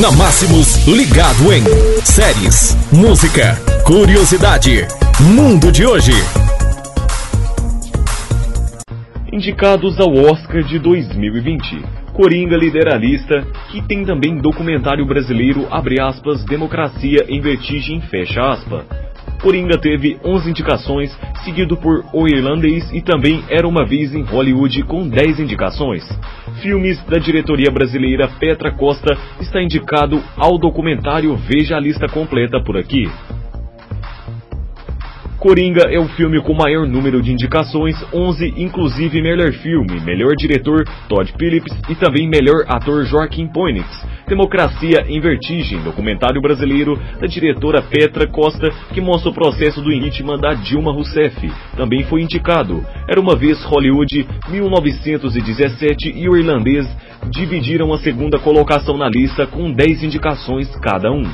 Na Máximos, ligado em séries, música, curiosidade, mundo de hoje. Indicados ao Oscar de 2020. Coringa lidera a lista, que tem também documentário brasileiro, abre aspas, Democracia em Vertigem, fecha aspas. Coringa teve 11 indicações, seguido por O Irlandês e também Era Uma Vez em Hollywood com 10 indicações. Filmes da diretoria brasileira Petra Costa está indicado ao documentário Veja a lista completa por aqui. Coringa é o filme com maior número de indicações, 11, inclusive melhor filme, melhor diretor Todd Phillips e também melhor ator Joaquim Phoenix. Democracia em Vertigem, documentário brasileiro da diretora Petra Costa, que mostra o processo do impeachment da Dilma Rousseff. Também foi indicado. Era uma vez Hollywood, 1917 e o irlandês dividiram a segunda colocação na lista com 10 indicações cada um.